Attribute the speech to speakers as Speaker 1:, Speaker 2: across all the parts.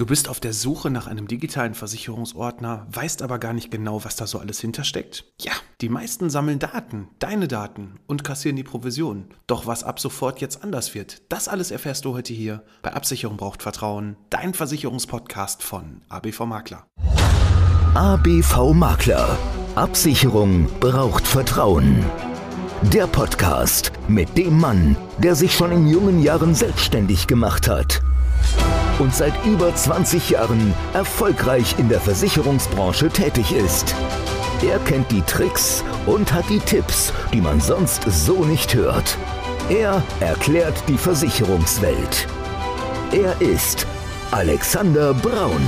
Speaker 1: Du bist auf der Suche nach einem digitalen Versicherungsordner, weißt aber gar nicht genau, was da so alles hintersteckt? Ja, die meisten sammeln Daten, deine Daten und kassieren die Provision. Doch was ab sofort jetzt anders wird, das alles erfährst du heute hier bei Absicherung braucht Vertrauen, dein Versicherungspodcast von ABV Makler.
Speaker 2: ABV Makler. Absicherung braucht Vertrauen. Der Podcast mit dem Mann, der sich schon in jungen Jahren selbstständig gemacht hat und seit über 20 Jahren erfolgreich in der Versicherungsbranche tätig ist. Er kennt die Tricks und hat die Tipps, die man sonst so nicht hört. Er erklärt die Versicherungswelt. Er ist Alexander Braun.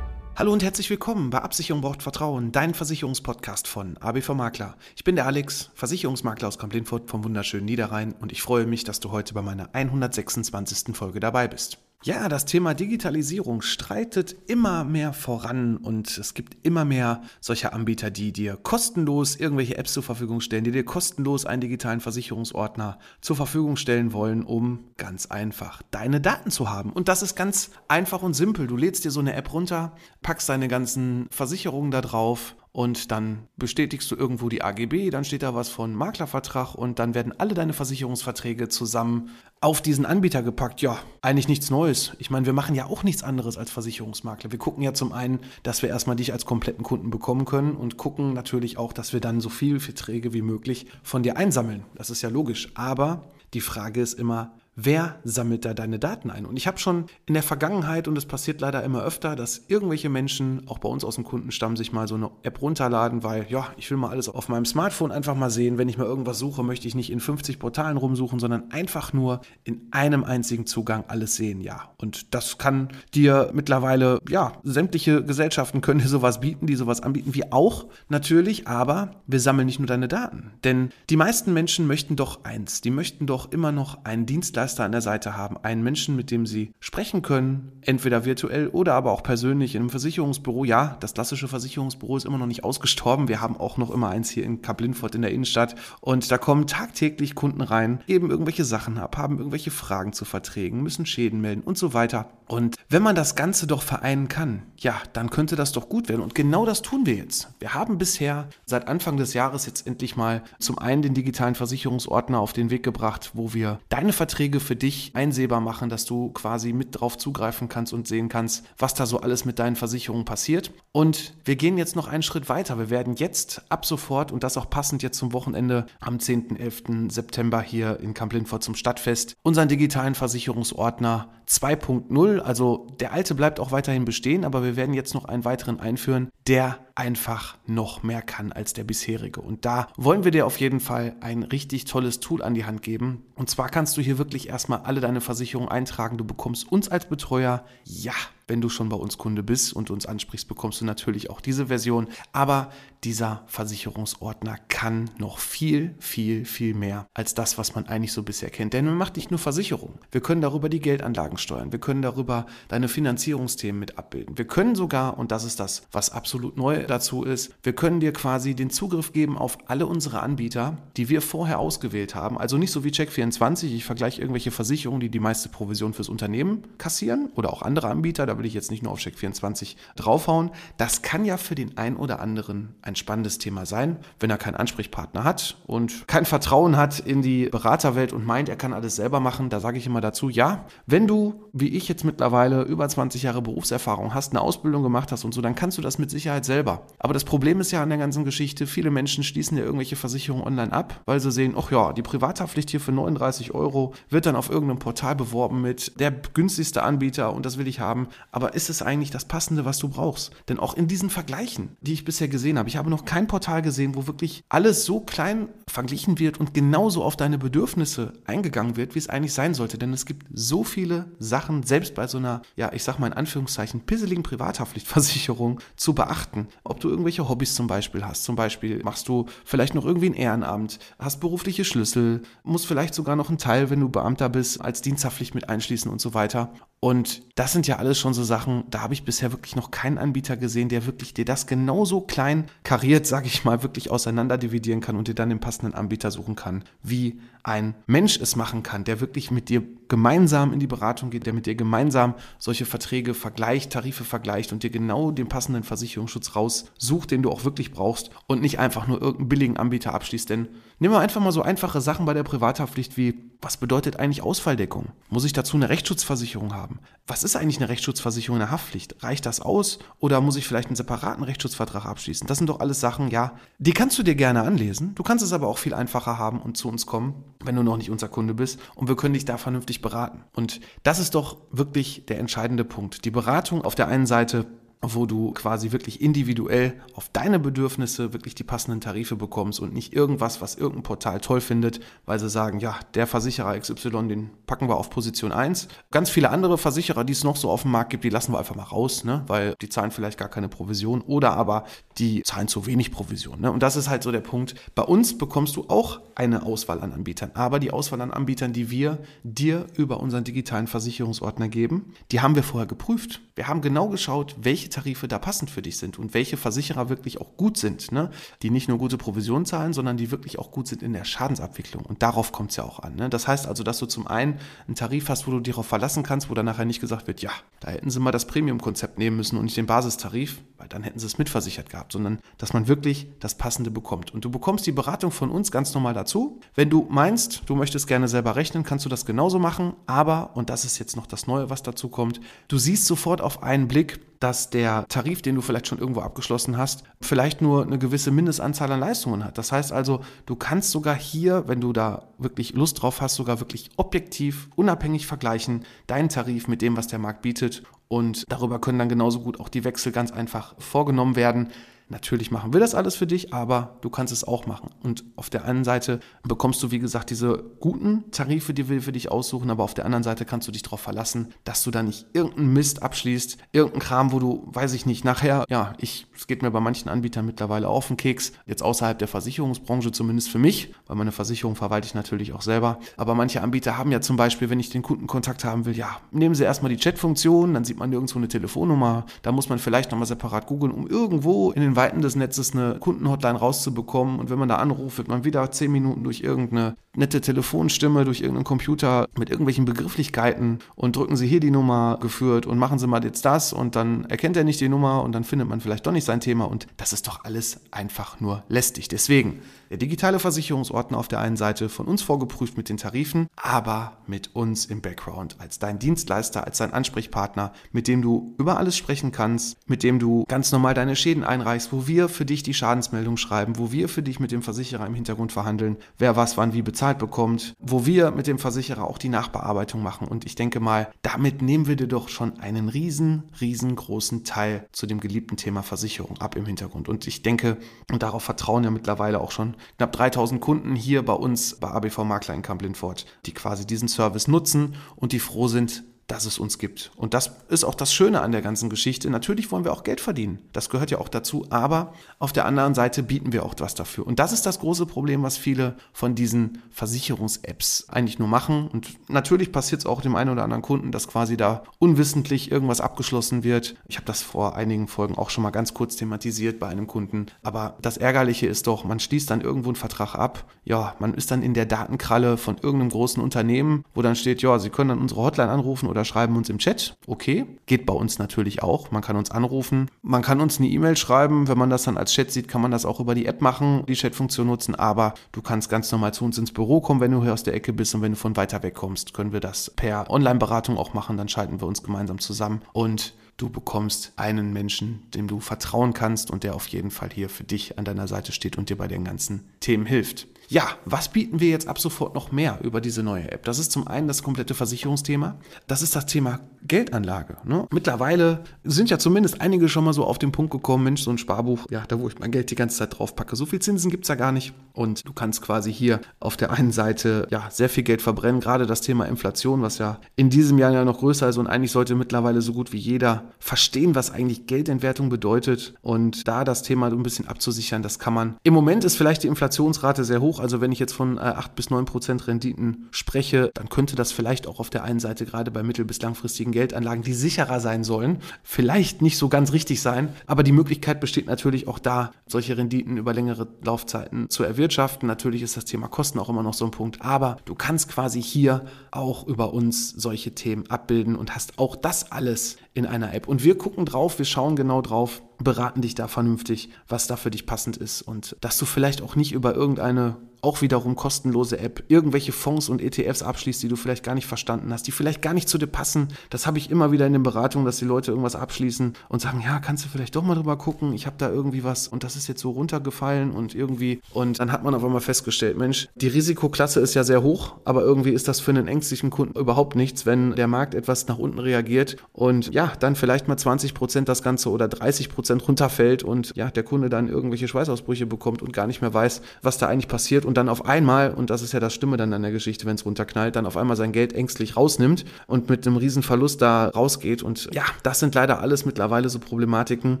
Speaker 1: Hallo und herzlich willkommen bei Absicherung braucht Vertrauen, dein Versicherungspodcast von ABV Makler. Ich bin der Alex, Versicherungsmakler aus Kamp-Lindfort vom wunderschönen Niederrhein und ich freue mich, dass du heute bei meiner 126. Folge dabei bist. Ja, das Thema Digitalisierung streitet immer mehr voran und es gibt immer mehr solcher Anbieter, die dir kostenlos irgendwelche Apps zur Verfügung stellen, die dir kostenlos einen digitalen Versicherungsordner zur Verfügung stellen wollen, um ganz einfach deine Daten zu haben. Und das ist ganz einfach und simpel. Du lädst dir so eine App runter, packst deine ganzen Versicherungen da drauf und dann bestätigst du irgendwo die AGB, dann steht da was von Maklervertrag und dann werden alle deine Versicherungsverträge zusammen auf diesen Anbieter gepackt. Ja, eigentlich nichts Neues. Ich meine, wir machen ja auch nichts anderes als Versicherungsmakler. Wir gucken ja zum einen, dass wir erstmal dich als kompletten Kunden bekommen können und gucken natürlich auch, dass wir dann so viele Verträge wie möglich von dir einsammeln. Das ist ja logisch. Aber die Frage ist immer, wer sammelt da deine Daten ein? Und ich habe schon in der Vergangenheit, und es passiert leider immer öfter, dass irgendwelche Menschen, auch bei uns aus dem Kundenstamm, sich mal so eine App runterladen, weil, ja, ich will mal alles auf meinem Smartphone einfach mal sehen. Wenn ich mal irgendwas suche, möchte ich nicht in 50 Portalen rumsuchen, sondern einfach nur in einem einzigen Zugang alles sehen, ja. Und das kann dir mittlerweile, ja, sämtliche Gesellschaften können dir sowas bieten, die sowas anbieten, wie auch natürlich, aber wir sammeln nicht nur deine Daten. Denn die meisten Menschen möchten doch eins, die möchten doch immer noch einen Dienstleister Dienstleister an der Seite haben, einen Menschen, mit dem sie sprechen können, entweder virtuell oder aber auch persönlich in einem Versicherungsbüro. Ja, das klassische Versicherungsbüro ist immer noch nicht ausgestorben. Wir haben auch noch immer eins hier in Kaplinfort in der Innenstadt und da kommen tagtäglich Kunden rein, geben irgendwelche Sachen ab, haben irgendwelche Fragen zu Verträgen, müssen Schäden melden und so weiter. Und wenn man das Ganze doch vereinen kann, ja, dann könnte das doch gut werden. Und genau das tun wir jetzt. Wir haben bisher seit Anfang des Jahres jetzt endlich mal zum einen den digitalen Versicherungsordner auf den Weg gebracht, wo wir deine Verträge Wege für dich einsehbar machen, dass du quasi mit drauf zugreifen kannst und sehen kannst, was da so alles mit deinen Versicherungen passiert. Und wir gehen jetzt noch einen Schritt weiter. Wir werden jetzt ab sofort und das auch passend jetzt zum Wochenende am 10. 11. September hier in Kamp-Lindfort zum Stadtfest unseren digitalen Versicherungsordner 2.0, also der alte bleibt auch weiterhin bestehen, aber wir werden jetzt noch einen weiteren einführen, der einfach noch mehr kann als der bisherige. Und da wollen wir dir auf jeden Fall ein richtig tolles Tool an die Hand geben. Und zwar kannst du hier wirklich erstmal alle deine Versicherungen eintragen. Du bekommst uns als Betreuer, ja, wenn du schon bei uns Kunde bist und uns ansprichst, bekommst du natürlich auch diese Version. Aber dieser Versicherungsordner kann noch viel, viel, viel mehr als das, was man eigentlich so bisher kennt. Denn man macht nicht nur Versicherung. Wir können darüber die Geldanlagen steuern. Wir können darüber deine Finanzierungsthemen mit abbilden. Wir können sogar, und das ist das, was absolut neu dazu ist, wir können dir quasi den Zugriff geben auf alle unsere Anbieter, die wir vorher ausgewählt haben. Also nicht so wie Check24, ich vergleiche irgendwelche Versicherungen, die die meiste Provision fürs Unternehmen kassieren oder auch andere Anbieter. Da will ich jetzt nicht nur auf Check24 draufhauen. Das kann ja für den einen oder anderen ein spannendes Thema sein, wenn er keinen Ansprechpartner hat und kein Vertrauen hat in die Beraterwelt und meint, er kann alles selber machen. Da sage ich immer dazu, ja, wenn du, wie ich jetzt mittlerweile, über 20 Jahre Berufserfahrung hast, eine Ausbildung gemacht hast und so, dann kannst du das mit Sicherheit selber. Aber das Problem ist ja an der ganzen Geschichte, viele Menschen schließen ja irgendwelche Versicherungen online ab, weil sie sehen, ach ja, die Privathaftpflicht hier für 39 Euro wird dann auf irgendeinem Portal beworben mit der günstigste Anbieter und das will ich haben. Aber ist es eigentlich das Passende, was du brauchst? Denn auch in diesen Vergleichen, die ich bisher gesehen habe, ich habe noch kein Portal gesehen, wo wirklich alles so klein verglichen wird und genauso auf deine Bedürfnisse eingegangen wird, wie es eigentlich sein sollte. Denn es gibt so viele Sachen, selbst bei so einer, ja, ich sag mal in Anführungszeichen, pisseligen Privathaftpflichtversicherung zu beachten. Ob du irgendwelche Hobbys zum Beispiel hast. Zum Beispiel machst du vielleicht noch irgendwie ein Ehrenamt, hast berufliche Schlüssel, musst vielleicht sogar noch einen Teil, wenn du Beamter bist, als Diensthaftpflicht mit einschließen und so weiter. Und das sind ja alles schon so Sachen, da habe ich bisher wirklich noch keinen Anbieter gesehen, der wirklich dir das genauso klein kariert, sage ich mal, wirklich auseinander dividieren kann und dir dann den passenden Anbieter suchen kann, wie ein Mensch es machen kann, der wirklich mit dir gemeinsam in die Beratung geht, der mit dir gemeinsam solche Verträge vergleicht, Tarife vergleicht und dir genau den passenden Versicherungsschutz raussucht, den du auch wirklich brauchst und nicht einfach nur irgendeinen billigen Anbieter abschließt. Denn nehmen wir einfach mal so einfache Sachen bei der Privathaftpflicht wie, was bedeutet eigentlich Ausfalldeckung? Muss ich dazu eine Rechtsschutzversicherung haben? Was ist eigentlich eine Rechtsschutzversicherung in der Haftpflicht? Reicht das aus oder muss ich vielleicht einen separaten Rechtsschutzvertrag abschließen? Das sind doch alles Sachen, ja, die kannst du dir gerne anlesen. Du kannst es aber auch viel einfacher haben und zu uns kommen, wenn du noch nicht unser Kunde bist und wir können dich da vernünftig beraten. Und das ist doch wirklich der entscheidende Punkt. Die Beratung auf der einen Seite wo du quasi wirklich individuell auf deine Bedürfnisse wirklich die passenden Tarife bekommst und nicht irgendwas, was irgendein Portal toll findet, weil sie sagen, ja, der Versicherer XY, den packen wir auf Position 1. Ganz viele andere Versicherer, die es noch so auf dem Markt gibt, die lassen wir einfach mal raus, ne? weil die zahlen vielleicht gar keine Provision oder aber die zahlen zu wenig Provision. Ne? Und das ist halt so der Punkt. Bei uns bekommst du auch eine Auswahl an Anbietern, aber die Auswahl an Anbietern, die wir dir über unseren digitalen Versicherungsordner geben, die haben wir vorher geprüft. Wir haben genau geschaut, welche welche Tarife da passend für dich sind und welche Versicherer wirklich auch gut sind, ne? die nicht nur gute Provision zahlen, sondern die wirklich auch gut sind in der Schadensabwicklung. Und darauf kommt es ja auch an. Ne? Das heißt also, dass du zum einen einen Tarif hast, wo du dich darauf verlassen kannst, wo dann nachher nicht gesagt wird, ja, da hätten sie mal das Premium-Konzept nehmen müssen und nicht den Basistarif, weil dann hätten sie es mitversichert gehabt, sondern dass man wirklich das Passende bekommt. Und du bekommst die Beratung von uns ganz normal dazu. Wenn du meinst, du möchtest gerne selber rechnen, kannst du das genauso machen. Aber, und das ist jetzt noch das Neue, was dazu kommt, du siehst sofort auf einen Blick, dass der Tarif, den du vielleicht schon irgendwo abgeschlossen hast, vielleicht nur eine gewisse Mindestanzahl an Leistungen hat. Das heißt also, du kannst sogar hier, wenn du da wirklich Lust drauf hast, sogar wirklich objektiv, unabhängig vergleichen, deinen Tarif mit dem, was der Markt bietet. Und darüber können dann genauso gut auch die Wechsel ganz einfach vorgenommen werden. Natürlich machen wir das alles für dich, aber du kannst es auch machen. Und auf der einen Seite bekommst du, wie gesagt, diese guten Tarife, die wir für dich aussuchen, aber auf der anderen Seite kannst du dich darauf verlassen, dass du da nicht irgendeinen Mist abschließt, irgendeinen Kram, wo du, weiß ich nicht, nachher, ja, ich, es geht mir bei manchen Anbietern mittlerweile auf den Keks, jetzt außerhalb der Versicherungsbranche, zumindest für mich, weil meine Versicherung verwalte ich natürlich auch selber. Aber manche Anbieter haben ja zum Beispiel, wenn ich den Kundenkontakt haben will, ja, nehmen sie erstmal die Chatfunktion, dann sieht man nirgendwo eine Telefonnummer, da muss man vielleicht nochmal separat googeln, um irgendwo in den Weiten des Netzes eine Kundenhotline rauszubekommen. Und wenn man da anruft, wird man wieder zehn Minuten durch irgendeine nette Telefonstimme, durch irgendeinen Computer mit irgendwelchen Begrifflichkeiten und drücken Sie hier die Nummer geführt und machen Sie mal jetzt das und dann erkennt er nicht die Nummer und dann findet man vielleicht doch nicht sein Thema und das ist doch alles einfach nur lästig. Deswegen der digitale Versicherungsordner auf der einen Seite von uns vorgeprüft mit den Tarifen, aber mit uns im Background als dein Dienstleister, als dein Ansprechpartner, mit dem du über alles sprechen kannst, mit dem du ganz normal deine Schäden einreichst, wo wir für dich die Schadensmeldung schreiben, wo wir für dich mit dem Versicherer im Hintergrund verhandeln, wer was wann wie bezahlt bekommt, wo wir mit dem Versicherer auch die Nachbearbeitung machen. Und ich denke mal, damit nehmen wir dir doch schon einen riesen, riesengroßen Teil zu dem geliebten Thema Versicherung ab im Hintergrund. Und ich denke, und darauf vertrauen ja mittlerweile auch schon knapp 3000 Kunden hier bei uns bei ABV Makler in Kamp-Lindfort, die quasi diesen Service nutzen und die froh sind, dass es uns gibt. Und das ist auch das Schöne an der ganzen Geschichte. Natürlich wollen wir auch Geld verdienen. Das gehört ja auch dazu. Aber auf der anderen Seite bieten wir auch was dafür. Und das ist das große Problem, was viele von diesen Versicherungs-Apps eigentlich nur machen. Und natürlich passiert es auch dem einen oder anderen Kunden, dass quasi da unwissentlich irgendwas abgeschlossen wird. Ich habe das vor einigen Folgen auch schon mal ganz kurz thematisiert bei einem Kunden. Aber das Ärgerliche ist doch, man schließt dann irgendwo einen Vertrag ab. Ja, man ist dann in der Datenkralle von irgendeinem großen Unternehmen, wo dann steht, ja, Sie können dann unsere Hotline anrufen oder oder schreiben uns im Chat. Okay, geht bei uns natürlich auch. Man kann uns anrufen. Man kann uns eine E-Mail schreiben. Wenn man das dann als Chat sieht, kann man das auch über die App machen, die Chatfunktion nutzen. Aber du kannst ganz normal zu uns ins Büro kommen, wenn du hier aus der Ecke bist. Und wenn du von weiter weg kommst, können wir das per Online-Beratung auch machen. Dann schalten wir uns gemeinsam zusammen und du bekommst einen Menschen, dem du vertrauen kannst und der auf jeden Fall hier für dich an deiner Seite steht und dir bei den ganzen Themen hilft. Ja, was bieten wir jetzt ab sofort noch mehr über diese neue App? Das ist zum einen das komplette Versicherungsthema. Das ist das Thema Geldanlage. Ne? Mittlerweile sind ja zumindest einige schon mal so auf den Punkt gekommen, Mensch, so ein Sparbuch, ja, da wo ich mein Geld die ganze Zeit drauf packe. So viel Zinsen gibt's ja gar nicht. Und du kannst quasi hier auf der einen Seite ja sehr viel Geld verbrennen. Gerade das Thema Inflation, was ja in diesem Jahr ja noch größer ist und eigentlich sollte mittlerweile so gut wie jeder verstehen, was eigentlich Geldentwertung bedeutet. Und da das Thema ein bisschen abzusichern, das kann man. Im Moment ist vielleicht die Inflationsrate sehr hoch. Also wenn ich jetzt von äh, 8 bis 9 Prozent Renditen spreche, dann könnte das vielleicht auch auf der einen Seite gerade bei mittel- bis langfristigen Geldanlagen, die sicherer sein sollen, vielleicht nicht so ganz richtig sein. Aber die Möglichkeit besteht natürlich auch da, solche Renditen über längere Laufzeiten zu erwirtschaften. Natürlich ist das Thema Kosten auch immer noch so ein Punkt. Aber du kannst quasi hier auch über uns solche Themen abbilden und hast auch das alles in einer App. Und wir gucken drauf, wir schauen genau drauf, beraten dich da vernünftig, was da für dich passend ist und dass du vielleicht auch nicht über irgendeine auch wiederum kostenlose App irgendwelche Fonds und ETFs abschließt, die du vielleicht gar nicht verstanden hast, die vielleicht gar nicht zu dir passen. Das habe ich immer wieder in den Beratungen, dass die Leute irgendwas abschließen und sagen, ja, kannst du vielleicht doch mal drüber gucken, ich habe da irgendwie was und das ist jetzt so runtergefallen und irgendwie und dann hat man auf einmal festgestellt, Mensch, die Risikoklasse ist ja sehr hoch, aber irgendwie ist das für einen ängstlichen Kunden überhaupt nichts, wenn der Markt etwas nach unten reagiert und ja, dann vielleicht mal 20 Prozent das Ganze oder 30 Prozent runterfällt und ja, der Kunde dann irgendwelche Schweißausbrüche bekommt und gar nicht mehr weiß, was da eigentlich passiert und dann auf einmal, und das ist ja das Stimme dann an der Geschichte, wenn es runterknallt, dann auf einmal sein Geld ängstlich rausnimmt und mit einem riesen Verlust da rausgeht. Und ja, das sind leider alles mittlerweile so Problematiken,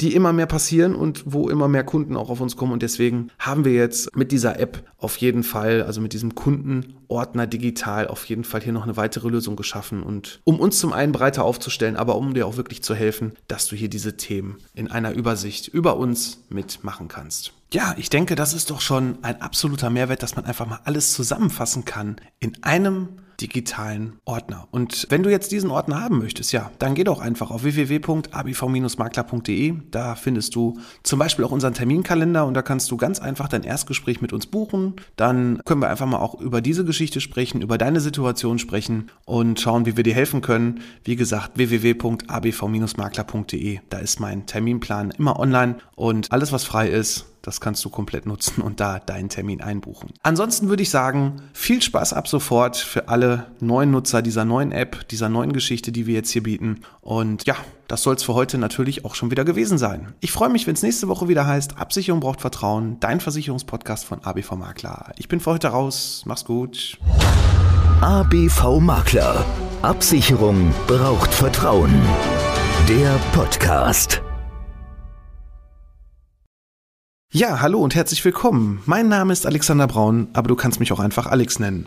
Speaker 1: die immer mehr passieren und wo immer mehr Kunden auch auf uns kommen. Und deswegen haben wir jetzt mit dieser App auf jeden Fall, also mit diesem Kundenordner digital, auf jeden Fall hier noch eine weitere Lösung geschaffen. Und um uns zum einen breiter aufzustellen, aber um dir auch wirklich zu helfen, dass du hier diese Themen in einer Übersicht über uns mitmachen kannst. Ja, ich denke, das ist doch schon ein absoluter Mehrwert, dass man einfach mal alles zusammenfassen kann in einem digitalen Ordner. Und wenn du jetzt diesen Ordner haben möchtest, ja, dann geh doch einfach auf www.abv-makler.de. Da findest du zum Beispiel auch unseren Terminkalender und da kannst du ganz einfach dein Erstgespräch mit uns buchen. Dann können wir einfach mal auch über diese Geschichte sprechen, über deine Situation sprechen und schauen, wie wir dir helfen können. Wie gesagt, www.abv-makler.de. Da ist mein Terminplan immer online und alles, was frei ist, das kannst du komplett nutzen und da deinen Termin einbuchen. Ansonsten würde ich sagen, viel Spaß ab sofort für alle neuen Nutzer dieser neuen App, dieser neuen Geschichte, die wir jetzt hier bieten. Und ja, das soll es für heute natürlich auch schon wieder gewesen sein. Ich freue mich, wenn es nächste Woche wieder heißt, Absicherung braucht Vertrauen, dein Versicherungspodcast von ABV Makler. Ich bin für heute raus. Mach's gut.
Speaker 2: ABV Makler. Absicherung braucht Vertrauen. Der Podcast.
Speaker 1: Ja, hallo und herzlich willkommen. Mein Name ist Alexander Braun, aber du kannst mich auch einfach Alex nennen.